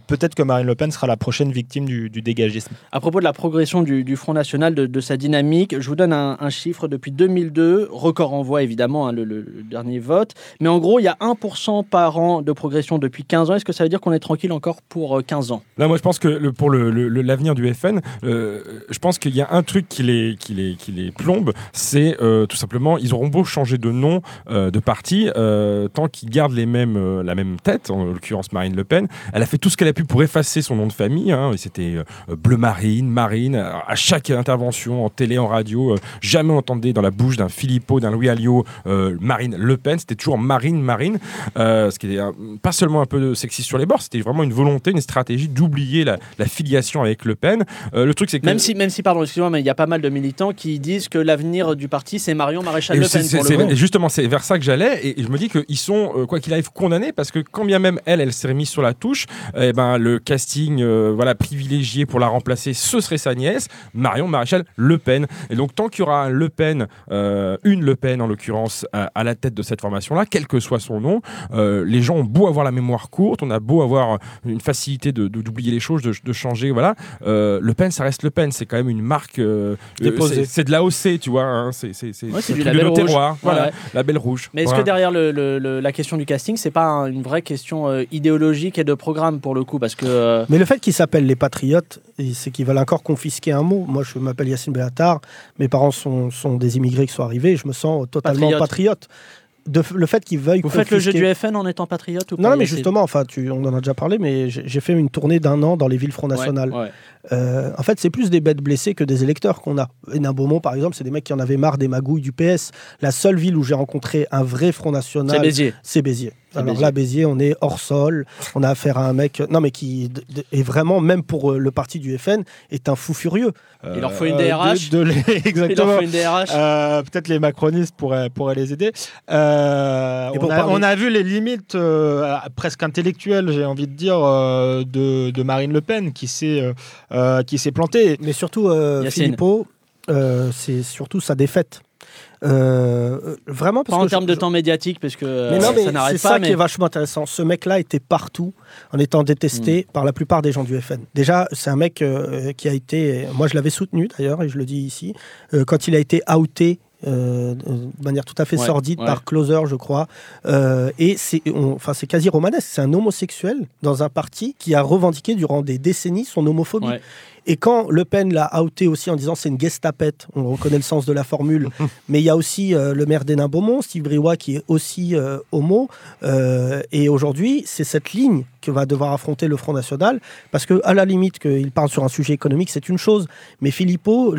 Speaker 5: peut-être que Marine Le Pen sera la prochaine victime du, du dégagisme.
Speaker 1: À propos de la progression du, du Front National, de, de sa dynamique, je vous donne un, un chiffre depuis 2002, record en voix évidemment, hein, le, le- le dernier vote, mais en gros il y a 1% par an de progression depuis 15 ans. Est-ce que ça veut dire qu'on est tranquille encore pour euh, 15 ans?
Speaker 4: Là, moi, je pense que le- pour le- le- le- l'avenir du FN, euh, je pense qu'il y a un truc qui les, qui les, qui les plombe, c'est euh, tout simplement, ils auront beau changer de nom euh, de parti, euh, tant qu'ils gardent les mêmes, euh, la même tête, en l'occurrence Marine Le Pen. Elle a fait tout ce qu'elle a pu pour effacer son nom de famille. Hein, C'était euh, Bleu Marine, Marine. À chaque intervention en télé, en radio, euh, jamais on entendait dans la bouche d'un Philippot, d'un Louis Alliot, euh, Marine Le Pen. C'était toujours Marine, Marine. Euh, ce qui est euh, pas seulement un peu sexy sur les bords, c'était vraiment une volonté, une stratégie d'oublier la, la filiation avec Le Pen. Euh, le truc, c'est que
Speaker 1: Même si, même si, pardon, excusez-moi, mais il y a pas mal de militants qui disent que l'avenir du parti c'est Marion Maréchal
Speaker 4: Et
Speaker 1: Le
Speaker 4: c'est-
Speaker 1: Pen. pour le
Speaker 4: justement, c'est vers ça que j'allais, et, je me dis qu'ils sont, euh, quoi qu'il arrive, condamnés, parce que quand bien même elle, elle s'est remise sur la touche, eh ben, le casting euh, voilà, privilégié pour la remplacer, ce serait sa nièce, Marion Maréchal Le Pen. Et donc, tant qu'il y aura un Le Pen, euh, une Le Pen en l'occurrence, à, à la tête de cette formation-là, quel que soit son nom, euh, les gens ont beau avoir la mémoire courte, on a beau avoir une facilité de- de- d'oublier les choses, de, de changer, voilà. Euh, le Pen, ça reste Le Pen, c'est quand même une marque. euh,
Speaker 5: Déposée.
Speaker 4: euh, c'est- de l'AOC, tu vois. hein, c'est
Speaker 1: Ouais, du label
Speaker 4: terroirs, Voilà,
Speaker 1: Ouais.
Speaker 4: label rouge.
Speaker 1: Mais est-ce
Speaker 4: Voilà.
Speaker 1: que derrière le- le- le- la question du casting, c'est pas un- une vraie question euh, idéologique et de programme pour le coup? Parce que. euh,
Speaker 3: Mais le fait qu'ils s'appellent les patriotes, c'est qu'ils veulent encore confisquer un mot. Moi, je m'appelle Yacine Bellatar. Mes parents sont, sont des immigrés qui sont arrivés. Je me sens totalement
Speaker 1: Patriote.
Speaker 3: patriote. De, f- le fait qu'ils veuillent
Speaker 1: vous faites le jeu du FN en étant patriote ou pas
Speaker 3: Non, non, mais justement, enfin, tu, on en a déjà parlé, mais j'ai fait une tournée d'un an dans les villes Front National.
Speaker 1: ouais.
Speaker 3: Euh, en fait, c'est plus des bêtes blessées que des électeurs qu'on a. Hénin Beaumont, par exemple, c'est des mecs qui en avaient marre des magouilles du PS. La seule ville où j'ai rencontré un vrai Front
Speaker 1: C'est
Speaker 3: National,
Speaker 1: Béziers.
Speaker 3: c'est Béziers. Alors
Speaker 1: Béziers.
Speaker 3: là, Béziers, on est hors sol. On a affaire à un mec, non, mais qui est vraiment, même pour euh, le parti du FN, est un fou furieux.
Speaker 1: Il leur faut une
Speaker 5: Euh,
Speaker 1: DRH.
Speaker 5: de- de les-
Speaker 1: Il leur
Speaker 5: exactement.
Speaker 1: faut une DRH.
Speaker 5: Euh, Peut-être les macronistes pourraient, pourraient les aider. Euh, on, a,
Speaker 3: parler-
Speaker 5: on a vu les limites euh, presque intellectuelles, j'ai envie de dire, euh, de, de Marine Le Pen qui s'est euh, euh, qui s'est plantée.
Speaker 3: Mais surtout, euh. Philippot, euh, c'est surtout sa défaite. Euh, vraiment, parce
Speaker 1: Pas en termes
Speaker 3: je-
Speaker 1: de temps médiatique, parce que euh,
Speaker 3: Mais non, mais
Speaker 1: ça
Speaker 3: c'est
Speaker 1: n'arrête
Speaker 3: ça
Speaker 1: pas.
Speaker 3: qui est vachement intéressant. Ce mec-là était partout en étant détesté
Speaker 1: Mm.
Speaker 3: par la plupart des gens du FN. Déjà, c'est un mec euh, qui a été. Moi, je l'avais soutenu d'ailleurs, et je le dis ici, euh, quand il a été outé. euh, de manière tout à fait
Speaker 1: Ouais,
Speaker 3: sordide
Speaker 1: ouais.
Speaker 3: par Closer, je crois. Euh, et c'est enfin, c'est quasi romanesque. C'est un homosexuel dans un parti qui a revendiqué durant des décennies son homophobie.
Speaker 1: Ouais.
Speaker 3: Et quand Le Pen l'a outé aussi en disant c'est une gestapette, on reconnaît le sens de la formule, mais il y a aussi euh, le maire d'Hénin-Beaumont, Steve Briouat, qui est aussi euh, homo. Euh, et aujourd'hui, c'est cette ligne que va devoir affronter le Front National, parce que à la limite qu'il parle sur un sujet économique, c'est une chose, mais Philippot,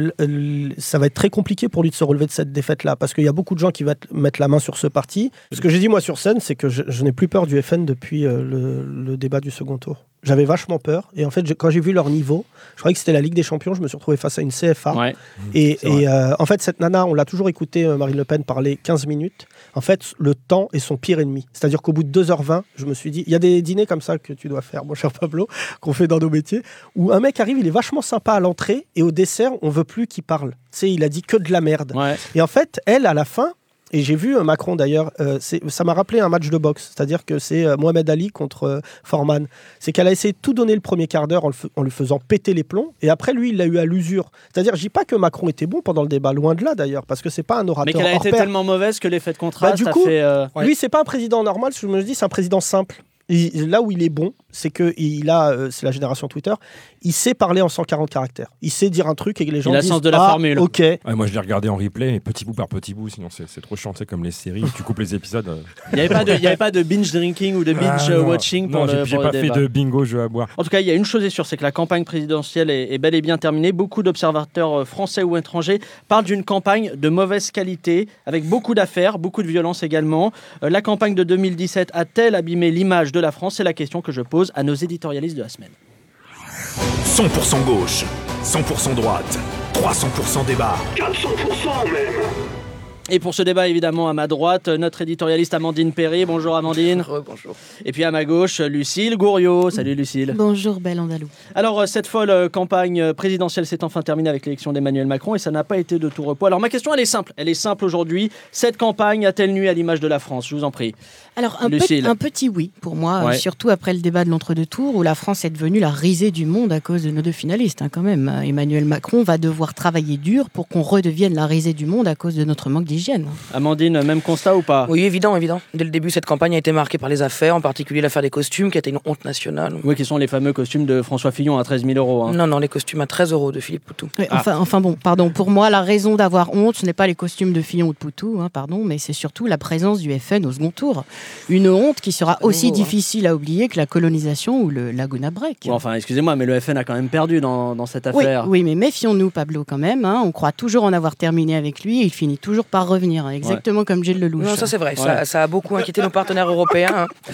Speaker 3: ça va être très compliqué pour lui de se relever de cette défaite-là, parce qu'il y a beaucoup de gens qui vont mettre la main sur ce parti. Ce que j'ai dit moi sur scène, c'est que je, je n'ai plus peur du FN depuis euh, le, le débat du second tour. J'avais vachement peur, et en fait, je- quand j'ai vu leur niveau, je croyais que c'était la Ligue des Champions, je me suis retrouvé face à une CFA.
Speaker 1: Ouais.
Speaker 3: Et, euh, en fait, cette nana, on l'a toujours écouté euh, Marine Le Pen parler 15 minutes. En fait, le temps est son pire ennemi. C'est-à-dire qu'au bout de 2h20, je me suis dit, il y a des dîners comme ça que tu dois faire, mon cher Pablo, qu'on fait dans nos métiers, où un mec arrive, il est vachement sympa à l'entrée, et au dessert, on veut plus qu'il parle. Tu sais, il a dit que de la merde.
Speaker 1: Ouais.
Speaker 3: Et en fait, elle, à la fin, et j'ai vu euh, Macron d'ailleurs, euh, ça m'a rappelé un match de boxe, c'est-à-dire que c'est euh, Mohamed Ali contre euh, Foreman. C'est qu'elle a essayé de tout donner le premier quart d'heure en, en lui faisant péter les plombs, et après lui, il l'a eu à l'usure. C'est-à-dire, je dis pas que Macron était bon pendant le débat, loin de là d'ailleurs, parce que c'est pas un orateur
Speaker 1: Mais qu'elle a été
Speaker 3: pair.
Speaker 1: tellement mauvaise que l'effet de contraste
Speaker 3: Bah, du
Speaker 1: a
Speaker 3: coup,
Speaker 1: fait. euh,
Speaker 3: Lui, c'est pas un président normal, je me dis, c'est un président simple. Là où il est bon, c'est que il a, euh, c'est la génération Twitter, il sait parler en 140 caractères. Il sait dire un truc et que les gens
Speaker 1: Il a le
Speaker 3: disent
Speaker 1: sens de la
Speaker 3: ah,
Speaker 1: formule.
Speaker 3: Ok.
Speaker 4: Ouais, moi, je l'ai regardé en replay, mais petit bout par petit bout, sinon c'est c'est trop chiant, c'est comme les séries. tu coupes les épisodes. euh.
Speaker 1: Il n'y avait, pas de- il y avait pas de binge drinking ou de binge
Speaker 4: Ah,
Speaker 1: euh,
Speaker 4: non.
Speaker 1: watching pour
Speaker 4: Non,
Speaker 1: le,
Speaker 4: j'ai-
Speaker 1: le
Speaker 4: pas fait de bingo jeu à boire.
Speaker 1: En tout cas, il y a une chose est sûre, c'est que la campagne présidentielle est, est bel et bien terminée. Beaucoup d'observateurs euh, français ou étrangers parlent d'une campagne de mauvaise qualité, avec beaucoup d'affaires, beaucoup de violence également. Euh, la campagne de 2017 a-t-elle abîmé l'image de la France? C'est la question que je pose à nos éditorialistes de la semaine.
Speaker 9: 100% gauche, 100% droite, 300% débat.
Speaker 6: 400% même
Speaker 1: Et pour ce débat, évidemment, à ma droite, notre éditorialiste Amandine Perry. Bonjour Amandine.
Speaker 2: bonjour.
Speaker 1: Et puis à ma gauche, Lucille Gouriot. Salut Lucille.
Speaker 10: Bonjour, belle Andalou.
Speaker 1: Alors, euh, cette folle euh, campagne euh, présidentielle s'est enfin terminée avec l'élection d'Emmanuel Macron et ça n'a pas été de tout repos. Alors, ma question, elle est simple. Elle est simple aujourd'hui. Cette campagne a-t-elle nu à l'image de la France? Je vous en prie.
Speaker 10: Alors, un, petit- un petit oui pour moi, euh,
Speaker 1: Ouais.
Speaker 10: surtout après le débat de l'entre-deux tours où la France est devenue la risée du monde à cause de nos deux finalistes, hein, quand même. Emmanuel Macron va devoir travailler dur pour qu'on redevienne la risée du monde à cause de notre manque d'hygiène.
Speaker 1: Amandine, même constat ou pas?
Speaker 2: Oui, évident, évident. Dès le début, cette campagne a été marquée par les affaires, en particulier l'affaire des costumes, qui a été une honte nationale.
Speaker 1: Oui, qui sont les fameux costumes de François Fillon à 13 000 euros. hein.
Speaker 2: Non, non, les costumes à 13 euros de Philippe Poutou.
Speaker 1: Ah.
Speaker 10: enfin, enfin bon, pardon, pour moi, la raison d'avoir honte, ce n'est pas les costumes de Fillon ou de Poutou, hein, pardon, mais c'est surtout la présence du FN au second tour. Une honte qui sera aussi
Speaker 2: nouveau, hein.
Speaker 10: difficile à oublier que la colonisation ou le Laguna Break.
Speaker 1: Bon, enfin, excusez-moi, mais le FN a quand même perdu dans, dans cette affaire.
Speaker 10: oui, mais méfions-nous, Pablo, quand même. hein. On croit toujours en avoir terminé avec lui et il finit toujours par revenir, hein, exactement comme Gilles Lelouch.
Speaker 2: Non, ça c'est vrai,
Speaker 1: Ouais.
Speaker 2: ça, ça a beaucoup inquiété nos partenaires européens. hein.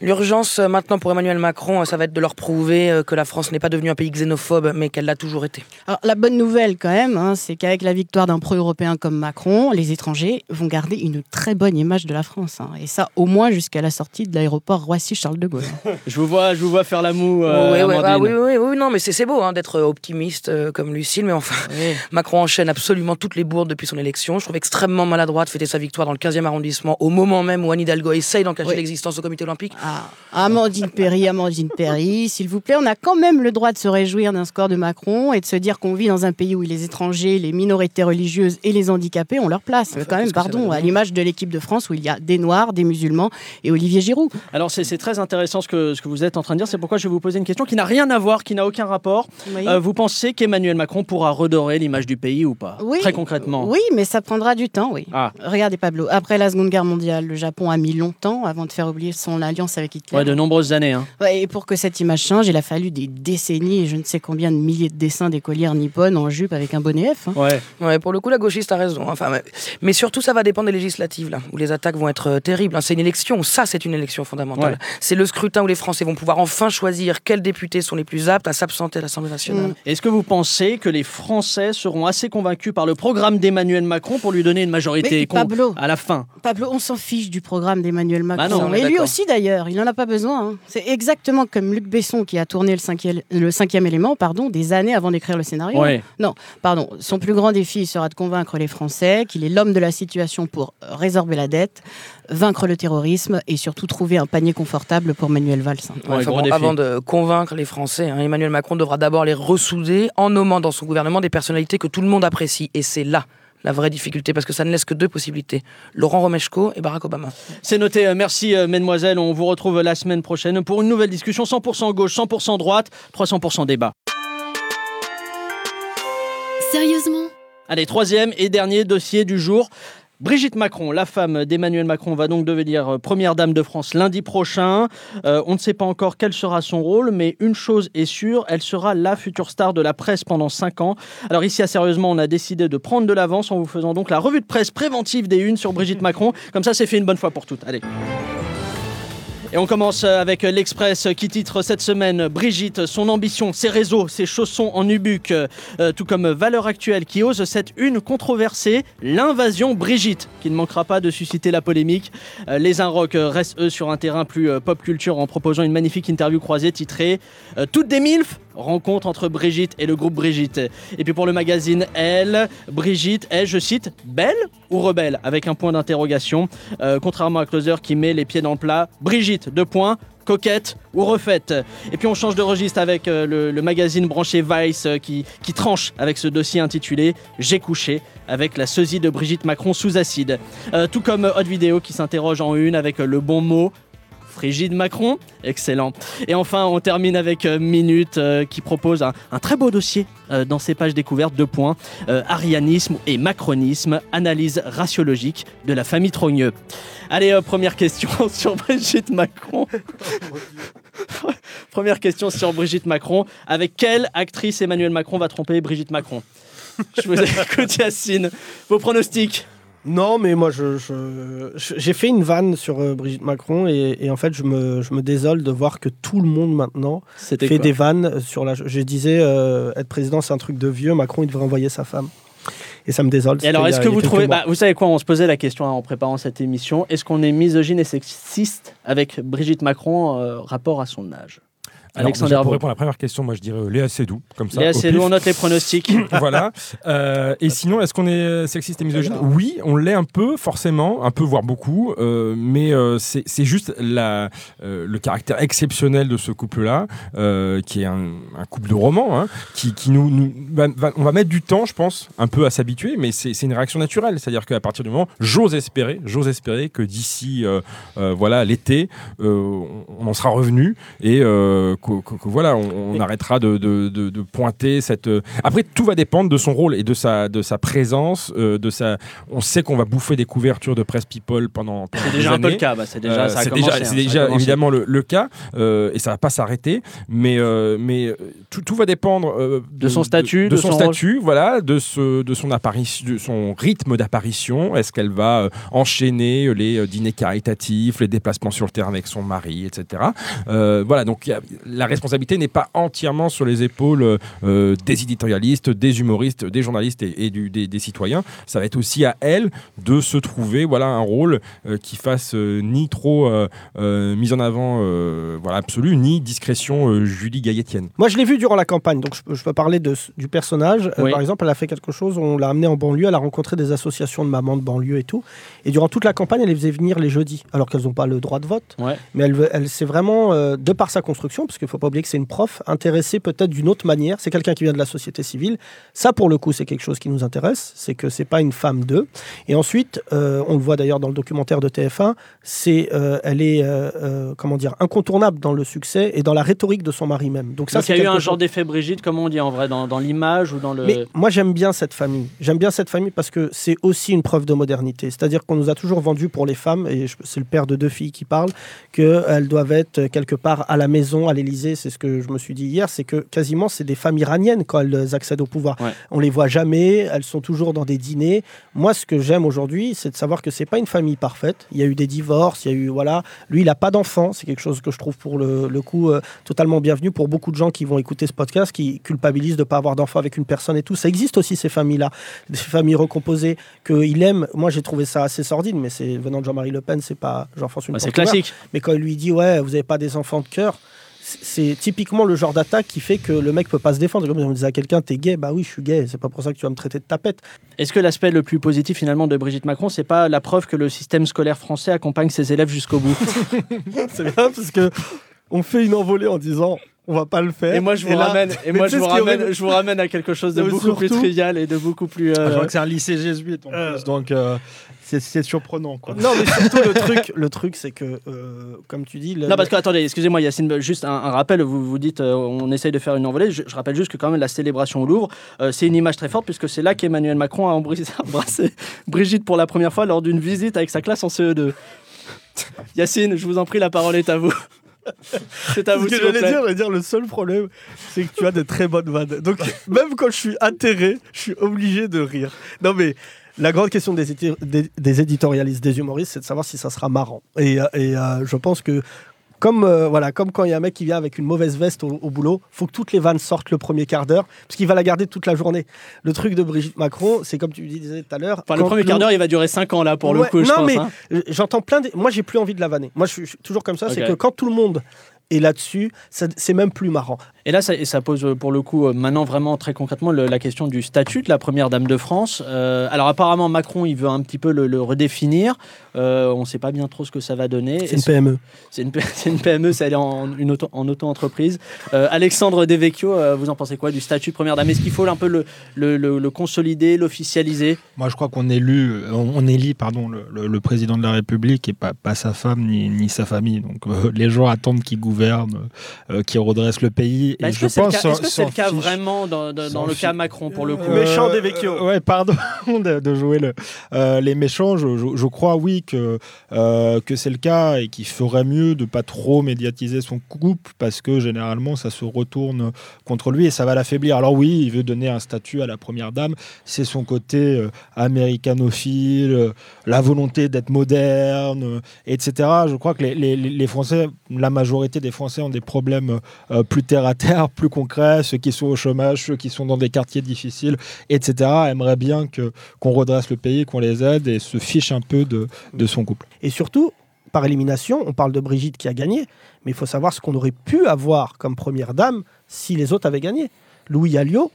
Speaker 2: L'urgence euh, maintenant pour Emmanuel Macron, euh, ça va être de leur prouver euh, que la France n'est pas devenue un pays xénophobe, mais qu'elle l'a toujours été.
Speaker 10: Alors, la bonne nouvelle, quand même, hein, c'est qu'avec la victoire d'un pro-européen comme Macron, les étrangers vont garder une très bonne image de la France. hein. Et ça, au moins jusqu'à la sortie de l'aéroport Roissy-Charles de Gaulle.
Speaker 1: Je, vous vois, je vous vois faire la moue, euh,
Speaker 2: oui, oui, bah oui, oui, oui, non, mais c'est c'est beau hein, d'être optimiste euh, comme Lucille, mais enfin,
Speaker 1: Oui.
Speaker 2: Macron enchaîne absolument toutes les bourdes depuis son élection. Je trouve extrêmement maladroit de fêter sa victoire dans le 15e arrondissement au moment même où Anne Hidalgo essaye d'en cacher
Speaker 10: Oui.
Speaker 2: l'existence au comité olympique.
Speaker 10: Ah, Amandine Perry, Amandine Perry, s'il vous plaît, on a quand même le droit de se réjouir d'un score de Macron et de se dire qu'on vit dans un pays où les étrangers, les minorités religieuses et les handicapés ont leur place.
Speaker 2: Enfin,
Speaker 10: quand même, pardon, à l'image de l'équipe de France où il y a des Noirs, des musulmans et Olivier Giroud.
Speaker 1: Alors, c'est très intéressant ce que, ce que vous êtes en train de dire. C'est pourquoi je vais vous poser une question qui n'a rien à voir, qui n'a aucun rapport. Euh, vous pensez qu'Emmanuel Macron pourra redorer l'image du pays ou pas?
Speaker 10: Oui.
Speaker 1: Très concrètement.
Speaker 10: Oui, mais ça prendra du temps, oui.
Speaker 1: Ah.
Speaker 10: Regardez Pablo, après la Seconde Guerre mondiale, le Japon a mis longtemps avant de faire oublier son alliance avec Hitler.
Speaker 1: Ouais, de nombreuses années. hein.
Speaker 10: Ouais, et pour que cette image change, il a fallu des décennies et je ne sais combien de milliers de dessins d'écolières nippones en jupe avec un bonnet F. hein.
Speaker 1: Ouais.
Speaker 2: Ouais, pour le coup, la gauchiste a raison. Enfin, mais, mais surtout, ça va dépendre des législatives, là, où les attaques vont être euh, terribles. hein. C'est une élection, ça, c'est une élection fondamentale.
Speaker 1: Ouais.
Speaker 2: C'est le scrutin où les Français vont pouvoir enfin choisir quels députés sont les plus aptes à s'absenter à l'Assemblée nationale.
Speaker 10: Mm.
Speaker 1: Est-ce que vous pensez que les Français seront assez convaincus par le programme d'Emmanuel Macron pour lui donner une majorité
Speaker 10: Pablo,
Speaker 1: à la fin?
Speaker 10: Pablo, on s'en fiche du programme d'Emmanuel Macron.
Speaker 1: Bah non,
Speaker 10: et lui aussi d'ailleurs, il n'en a pas besoin. hein. C'est exactement comme Luc Besson qui a tourné le cinquième, le cinquième élément pardon, des années avant d'écrire le scénario.
Speaker 1: Ouais.
Speaker 10: Pardon, son plus grand défi sera de convaincre les Français qu'il est l'homme de la situation pour résorber la dette, vaincre le terrorisme et surtout trouver un panier confortable pour Manuel Valls.
Speaker 1: Ouais,
Speaker 2: Enfin
Speaker 1: gros
Speaker 2: bon,
Speaker 1: défi.
Speaker 2: avant de convaincre les Français, hein, Emmanuel Macron devra d'abord les ressouder en nommant dans son gouvernement des personnalités que tout le monde apprécie. Et c'est là la vraie difficulté, parce que ça ne laisse que deux possibilités. Laurent Romeshko et Barack Obama.
Speaker 1: C'est noté. Euh, Merci, euh, mesdemoiselles. On vous retrouve la semaine prochaine pour une nouvelle discussion 100% gauche, 100% droite, 300% débat.
Speaker 11: Sérieusement?
Speaker 1: Allez, troisième et dernier dossier du jour. Brigitte Macron, la femme d'Emmanuel Macron, va donc devenir euh, première dame de France lundi prochain. Euh, on ne sait pas encore quel sera son rôle, mais une chose est sûre, elle sera la future star de la presse pendant 5 ans. Alors ici, à sérieusement, on a décidé de prendre de l'avance en vous faisant donc la revue de presse préventive des unes sur Brigitte Macron. Comme ça, c'est fait une bonne fois pour toutes. Allez. Et on commence avec l'Express qui titre cette semaine Brigitte, son ambition, ses réseaux, ses chaussons en nubuck, euh, tout comme Valeur Actuelle qui ose cette une controversée, l'invasion Brigitte, qui ne manquera pas de susciter la polémique. Euh, les Inrocks restent eux sur un terrain plus euh, pop culture en proposant une magnifique interview croisée titrée euh, Toutes des MILF Rencontre entre Brigitte et le groupe Brigitte. Et puis pour le magazine Elle, Brigitte est, je cite, belle ou rebelle Avec un point d'interrogation. Euh, contrairement à Closer qui met les pieds dans le plat, Brigitte, deux points, coquette ou refaite. Et puis on change de registre avec euh, le, magazine branché Vice euh, qui, tranche avec ce dossier intitulé J'ai couché avec la sosie de Brigitte Macron sous acide. Tout comme Hot Vidéo qui s'interroge en une avec le bon mot Frigide Macron, excellent. Et enfin, on termine avec euh, Minute euh, qui propose un, très beau dossier euh, dans ses pages découvertes. Deux points arianisme et macronisme, analyse raciologique de la famille Trogneux. Allez, première question sur Brigitte Macron. première question sur Brigitte Macron. Avec quelle actrice Emmanuel Macron va tromper Brigitte Macron? Je vous écoute, Yacine. Vos pronostics?
Speaker 3: Non, mais moi, je, je- je- j'ai fait une vanne sur euh, Brigitte Macron et, et en fait, je me, je me désole de voir que tout le monde maintenant fait des vannes sur la. Je disais, euh, être président, c'est un truc de vieux. Macron, il devrait envoyer sa femme. Et ça me désole.
Speaker 1: Et alors, est-ce que vous trouvez, bah, vous savez quoi, on se posait la question hein, en préparant cette émission, est-ce qu'on est misogyne et sexiste avec Brigitte Macron euh, rapport à son âge?
Speaker 4: Alors, pour répondre à la première question, moi je dirais euh, Léa Seydoux, comme ça.
Speaker 1: Léa Seydoux, on note les pronostics.
Speaker 4: voilà. Euh, et sinon, est-ce qu'on est sexiste et misogyne Oui, on l'est un peu, forcément, un peu, voire beaucoup. euh, mais euh, c'est juste la, euh, le caractère exceptionnel de ce couple-là, euh, qui est un, un couple de romans, hein, qui, qui nous, nous- va- va- on va mettre du temps, je pense, un peu à s'habituer, mais c'est une réaction naturelle. C'est-à-dire qu'à partir du moment, j'ose espérer, j'ose espérer que d'ici, euh, euh, voilà, l'été, euh, on, on en sera revenu et euh, que, que- que voilà, on, on arrêtera de, de- de- de pointer cette. euh, Après, tout va dépendre de son rôle et de sa, de sa présence, euh, de sa. On sait qu'on va bouffer des couvertures de presse people pendant. pendant
Speaker 1: C'est déjà un peu le cas, bah, c'est déjà-
Speaker 4: Euh,
Speaker 1: ça a
Speaker 4: c'est
Speaker 1: commencé,
Speaker 4: déjà,
Speaker 1: hein,
Speaker 4: c'est
Speaker 1: ça a
Speaker 4: déjà
Speaker 1: commencé.
Speaker 4: évidemment le, le cas et ça va pas s'arrêter, mais mais tout, tout va dépendre
Speaker 1: De son statut,
Speaker 4: de, son,
Speaker 1: son
Speaker 4: statut, voilà, de ce de son apparition, de son rythme d'apparition. Est-ce qu'elle va enchaîner les dîners caritatifs, les déplacements sur le terrain avec son mari, etc. Euh, voilà, donc la responsabilité n'est pas entièrement sur les épaules euh, des éditorialistes, des humoristes, des journalistes et, et du- des, des citoyens. Ça va être aussi à elle de se trouver voilà un rôle euh, qui fasse euh, ni trop euh, euh, mise en avant euh, voilà absolue, ni discrétion euh, Julie Gaillettienne.
Speaker 3: Moi, je l'ai vu durant la campagne, donc je peux, je peux parler de, du personnage. Euh,
Speaker 4: Oui.
Speaker 3: par exemple, elle a fait quelque chose, on l'a amenée en banlieue, elle a rencontré des associations de mamans de banlieue et tout. Et durant toute la campagne, elle les faisait venir les jeudis, alors qu'elles n'ont pas le droit de vote. Mais elle, elle s'est vraiment, euh, de par sa construction, parce qu'il ne faut pas oublier que c'est une prof, intéressée peut-être d'une autre manière. C'est quelqu'un qui vient de la société civile. Ça, pour le coup, c'est quelque chose qui nous intéresse. C'est que c'est pas une femme d'eux. Et ensuite, euh, on le voit d'ailleurs dans le documentaire de TF1, c'est, euh, elle est, euh, comment dire, incontournable dans le succès et dans la rhétorique de son mari même. Donc ça,
Speaker 1: Donc il y a eu un
Speaker 3: chose-
Speaker 1: genre d'effet Brigitte, comment on dit en vrai, dans, dans l'image ou dans le.
Speaker 3: mais moi, j'aime bien cette famille. J'aime bien cette famille parce que c'est aussi une preuve de modernité. C'est-à-dire qu'on nous a toujours vendu pour les femmes, et c'est le père de deux filles qui parle, qu'elles doivent être quelque part à la maison, à l'Élysée. C'est ce que je me suis dit hier. C'est que quasiment, c'est des femmes iraniennes quand elles accèdent au pouvoir. On les voit jamais. Elles sont toujours dans des dîners. Moi, ce que j'aime aujourd'hui, c'est de savoir que c'est pas une famille parfaite. Il y a eu des divorces. Il y a eu, voilà. Lui, il a pas d'enfant. C'est quelque chose que je trouve pour le, le coup euh, totalement bienvenu pour beaucoup de gens qui vont écouter ce podcast, qui culpabilisent de pas avoir d'enfant avec une personne et tout. Ça existe aussi ces familles-là, des familles recomposées qu'il aime. Moi, j'ai trouvé ça assez sordide, mais c'est venant de Jean-Marie Le Pen, c'est pas Jean-François.
Speaker 1: Bah, c'est classique.
Speaker 3: Mais quand il lui dit ouais, vous avez pas des enfants de cœur. C'est- typiquement le genre d'attaque qui fait que le mec peut pas se défendre. Comme si on disait à quelqu'un, t'es gay, bah oui, je suis gay, c'est pas pour ça que tu vas me traiter de tapette.
Speaker 1: Est-ce que l'aspect le plus positif finalement de Brigitte Macron, c'est pas la preuve que le système scolaire français accompagne ses élèves jusqu'au bout?
Speaker 3: C'est bien parce que on fait une envolée en disant On va pas le faire.
Speaker 1: Et moi, je vous ramène, et moi, je vous ramène,
Speaker 3: horrible
Speaker 1: je vous ramène à quelque chose de beaucoup plus trivial et de beaucoup plus.
Speaker 5: Ah, je
Speaker 1: euh,
Speaker 5: crois que c'est un lycée jésuite en
Speaker 3: Euh,
Speaker 5: plus, donc euh, c'est- surprenant. Quoi.
Speaker 3: Non, mais surtout le truc, le truc, c'est que, euh, comme tu dis, le-
Speaker 1: Non, parce que attendez, excusez-moi, Yacine, juste un, un rappel. Vous vous dites, euh, on essaye de faire une envolée. Je, je rappelle juste que quand même la célébration au Louvre, euh, c'est une image très forte puisque c'est là qu'Emmanuel Macron a embrassé Brigitte pour la première fois lors d'une visite avec sa classe en CE2. Yacine, je vous en prie, la parole est à vous. c'est à vous,
Speaker 3: Ce que j'allais dire, j'allais dire, le seul problème, c'est que tu as de très bonnes vannes. Donc, même quand je suis atterré, je suis obligé de rire. Non, mais la grande question des, éti- des, des éditorialistes, des humoristes, c'est de savoir si ça sera marrant. Et, euh, et, euh, je pense que, comme, euh, voilà, comme quand il y a un mec qui vient avec une mauvaise veste au, au boulot, faut que toutes les vannes sortent le premier quart d'heure, parce qu'il va la garder toute la journée. Le truc de Brigitte Macron, c'est comme tu disais tout à l'heure.
Speaker 1: Enfin, le premier quart d'heure, il va durer 5 ans là pour le coup, je
Speaker 3: non,
Speaker 1: pense.
Speaker 3: mais
Speaker 1: hein.
Speaker 3: j'entends plein. De... Moi, j'ai plus envie de la vanner. Moi, je suis, toujours comme ça. C'est que quand tout le monde est là-dessus, c'est même plus marrant.
Speaker 1: Et là, ça, et ça pose euh, pour le coup, euh, maintenant vraiment très concrètement, le- la question du statut de la première dame de France. Euh, alors apparemment, Macron, il veut un petit peu le, le redéfinir. Euh, on ne sait pas bien trop ce que ça va donner.
Speaker 3: C'est une PME.
Speaker 1: C'est une, PME, ça elle est en, une auto, en auto-entreprise. Euh, Alexandre Devecchio, euh, vous en pensez quoi du statut de première dame? Est-ce qu'il faut un peu le, le, le- le consolider, l'officialiser?
Speaker 5: Moi, je crois qu'on élu, on, on élit pardon, le, le- le président de la République et pas, pas sa femme ni, ni sa famille. Donc, euh, les gens attendent qu'il gouverne, euh, qu'il redresse le pays.
Speaker 1: Bah, Est-ce
Speaker 5: je
Speaker 1: que c'est le
Speaker 5: pense
Speaker 1: cas, que le
Speaker 5: fiche.
Speaker 1: vraiment dans, dans- dans
Speaker 5: S'en
Speaker 1: le cas Macron pour le coup
Speaker 3: Euh, Méchant des Vecchio.
Speaker 5: ouais, pardon de, de jouer le, euh, les méchants. Je, je- je crois, oui, que, euh, que c'est le cas et qu'il ferait mieux de pas trop médiatiser son couple parce que généralement, ça se retourne contre lui et ça va l'affaiblir. Alors, oui, il veut donner un statut à la première dame. C'est son côté euh, américanophile, euh, la volonté d'être moderne, euh, etc. Je crois que les, les- les Français, la majorité des Français ont des problèmes euh, plus terre à plus concrets, ceux qui sont au chômage, ceux qui sont dans des quartiers difficiles, etc., aimeraient bien que, qu'on redresse le pays, qu'on les aide et se fichent un peu de, de son couple.
Speaker 3: Et surtout, par élimination, on parle de Brigitte qui a gagné, mais il faut savoir ce qu'on aurait pu avoir comme première dame si les autres avaient gagné. Louis Alliot,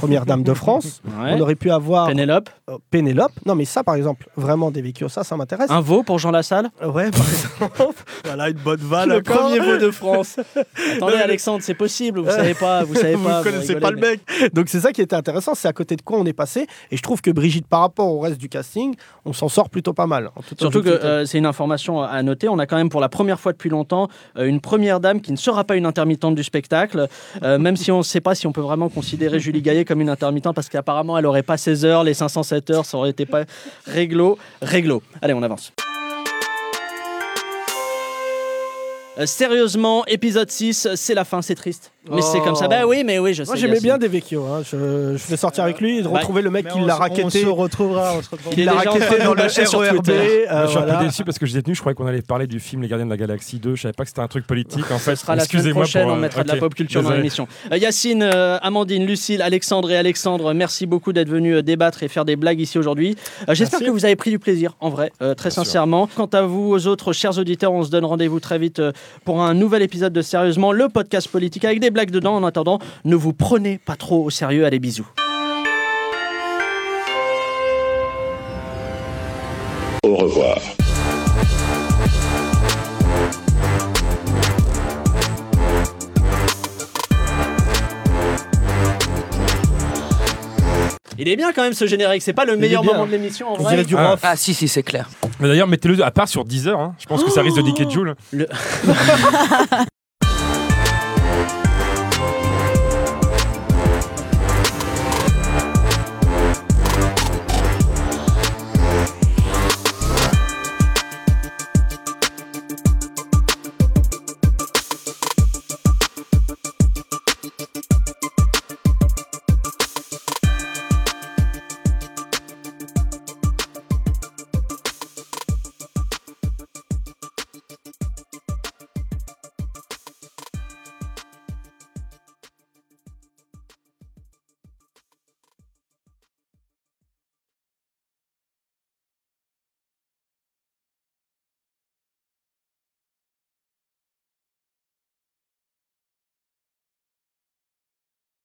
Speaker 3: première dame de France.
Speaker 1: Ouais.
Speaker 3: On aurait pu avoir
Speaker 1: Pénélope
Speaker 3: euh, Pénélope. Non, mais ça, par exemple, vraiment des Vecchio, ça, ça m'intéresse.
Speaker 1: Un veau pour Jean Lassalle?
Speaker 3: Ouais, par exemple. voilà une bonne vanne.
Speaker 1: Le
Speaker 3: encore.
Speaker 1: premier veau de France. Attendez,
Speaker 3: Non, mais-
Speaker 1: Alexandre, c'est possible, vous savez pas, vous savez
Speaker 3: vous
Speaker 1: pas.
Speaker 3: ne connaissez
Speaker 1: rigolez,
Speaker 3: pas le
Speaker 1: mais-
Speaker 3: mec. Donc c'est ça qui était intéressant, c'est à côté de quoi on est passé. Et je trouve que Brigitte, par rapport au reste du casting, on s'en sort plutôt pas mal. en
Speaker 1: Surtout que
Speaker 3: objectivité.
Speaker 1: euh, c'est une information à noter. On a quand même pour la première fois depuis longtemps euh, une première dame qui ne sera pas une intermittente du spectacle, euh, même si on ne sait pas si on peut vraiment considérer Julie Gaillet comme une intermittente parce qu'apparemment elle n'aurait pas 16 heures, les 507 heures, ça aurait été pas réglo. Réglo. Allez, on avance. Euh, sérieusement, épisode 6, c'est la fin, c'est triste. Mais c'est comme ça.
Speaker 3: Oh.
Speaker 1: Bah oui, mais oui, je sais.
Speaker 3: Moi j'aimais
Speaker 1: Yacine.
Speaker 3: bien Des Vecchio. hein. Je, je vais sortir avec lui et de
Speaker 1: Bah,
Speaker 3: retrouver le mec qui l'a
Speaker 5: On
Speaker 3: raquetté.
Speaker 5: se retrouvera. On se retrouvera.
Speaker 1: Il est
Speaker 3: Il l'a raquetté dans le
Speaker 1: lâcher sur
Speaker 3: RERB.
Speaker 1: Twitter.
Speaker 3: euh,
Speaker 4: je suis un
Speaker 3: voilà.
Speaker 4: peu déçu parce que j'étais tenu, je croyais qu'on allait parler du film Les Gardiens de la Galaxie 2. Je savais pas que c'était un truc politique en fait.
Speaker 1: Ce sera la semaine
Speaker 4: Excusez-moi
Speaker 1: prochaine,
Speaker 4: pour,
Speaker 1: on
Speaker 4: euh,
Speaker 1: mettra de la pop culture dans l'émission. Euh, Yacine, euh, Amandine, Lucille, Alexandre et Alexandre, merci beaucoup d'être venus euh, débattre et faire des blagues ici aujourd'hui. Euh, J'espère que vous avez pris du plaisir, en vrai, euh, très
Speaker 4: Bien
Speaker 1: sincèrement. Quant à vous, aux autres chers auditeurs, on se donne rendez-vous très vite pour un nouvel épisode de Sérieusement, le podcast politique avec des blagues dedans. En attendant, ne vous prenez pas trop au sérieux. Allez, bisous.
Speaker 11: Au revoir.
Speaker 1: Il est bien quand même ce générique, c'est pas le meilleur moment de l'émission en
Speaker 3: On
Speaker 1: vrai.
Speaker 3: dirait du
Speaker 4: Ah.
Speaker 2: Ah si, si, c'est clair.
Speaker 4: Mais d'ailleurs, mettez-le à part sur 10 heures. hein. Je pense que ça risque de niquer Joule.